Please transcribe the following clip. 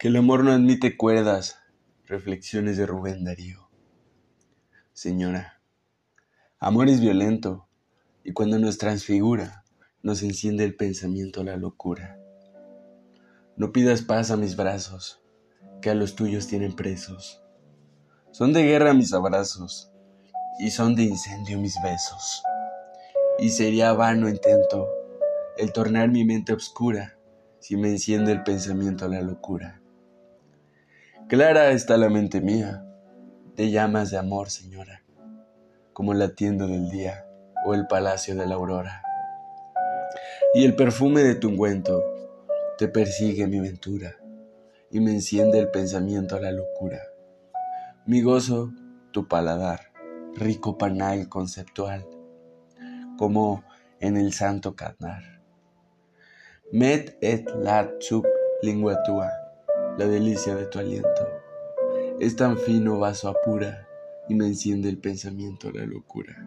Que el amor no admite cuerdas. Reflexiones de Rubén Darío. Señora, amor es violento y cuando nos transfigura, nos enciende el pensamiento a la locura. No pidas paz a mis brazos, que a los tuyos tienen presos. Son de guerra mis abrazos y son de incendio mis besos. Y sería vano intento el tornar mi mente oscura si me enciende el pensamiento a la locura. Clara está la mente mía, de llamas de amor, señora, como la tienda del día o el palacio de la aurora. Y el perfume de tu ungüento te persigue mi ventura y me enciende el pensamiento a la locura. Mi gozo, tu paladar, rico panal conceptual, como en el santo canar. Met et lat sub lingua tua la delicia de tu aliento. Es tan fino vaso apura y me enciende el pensamiento la locura.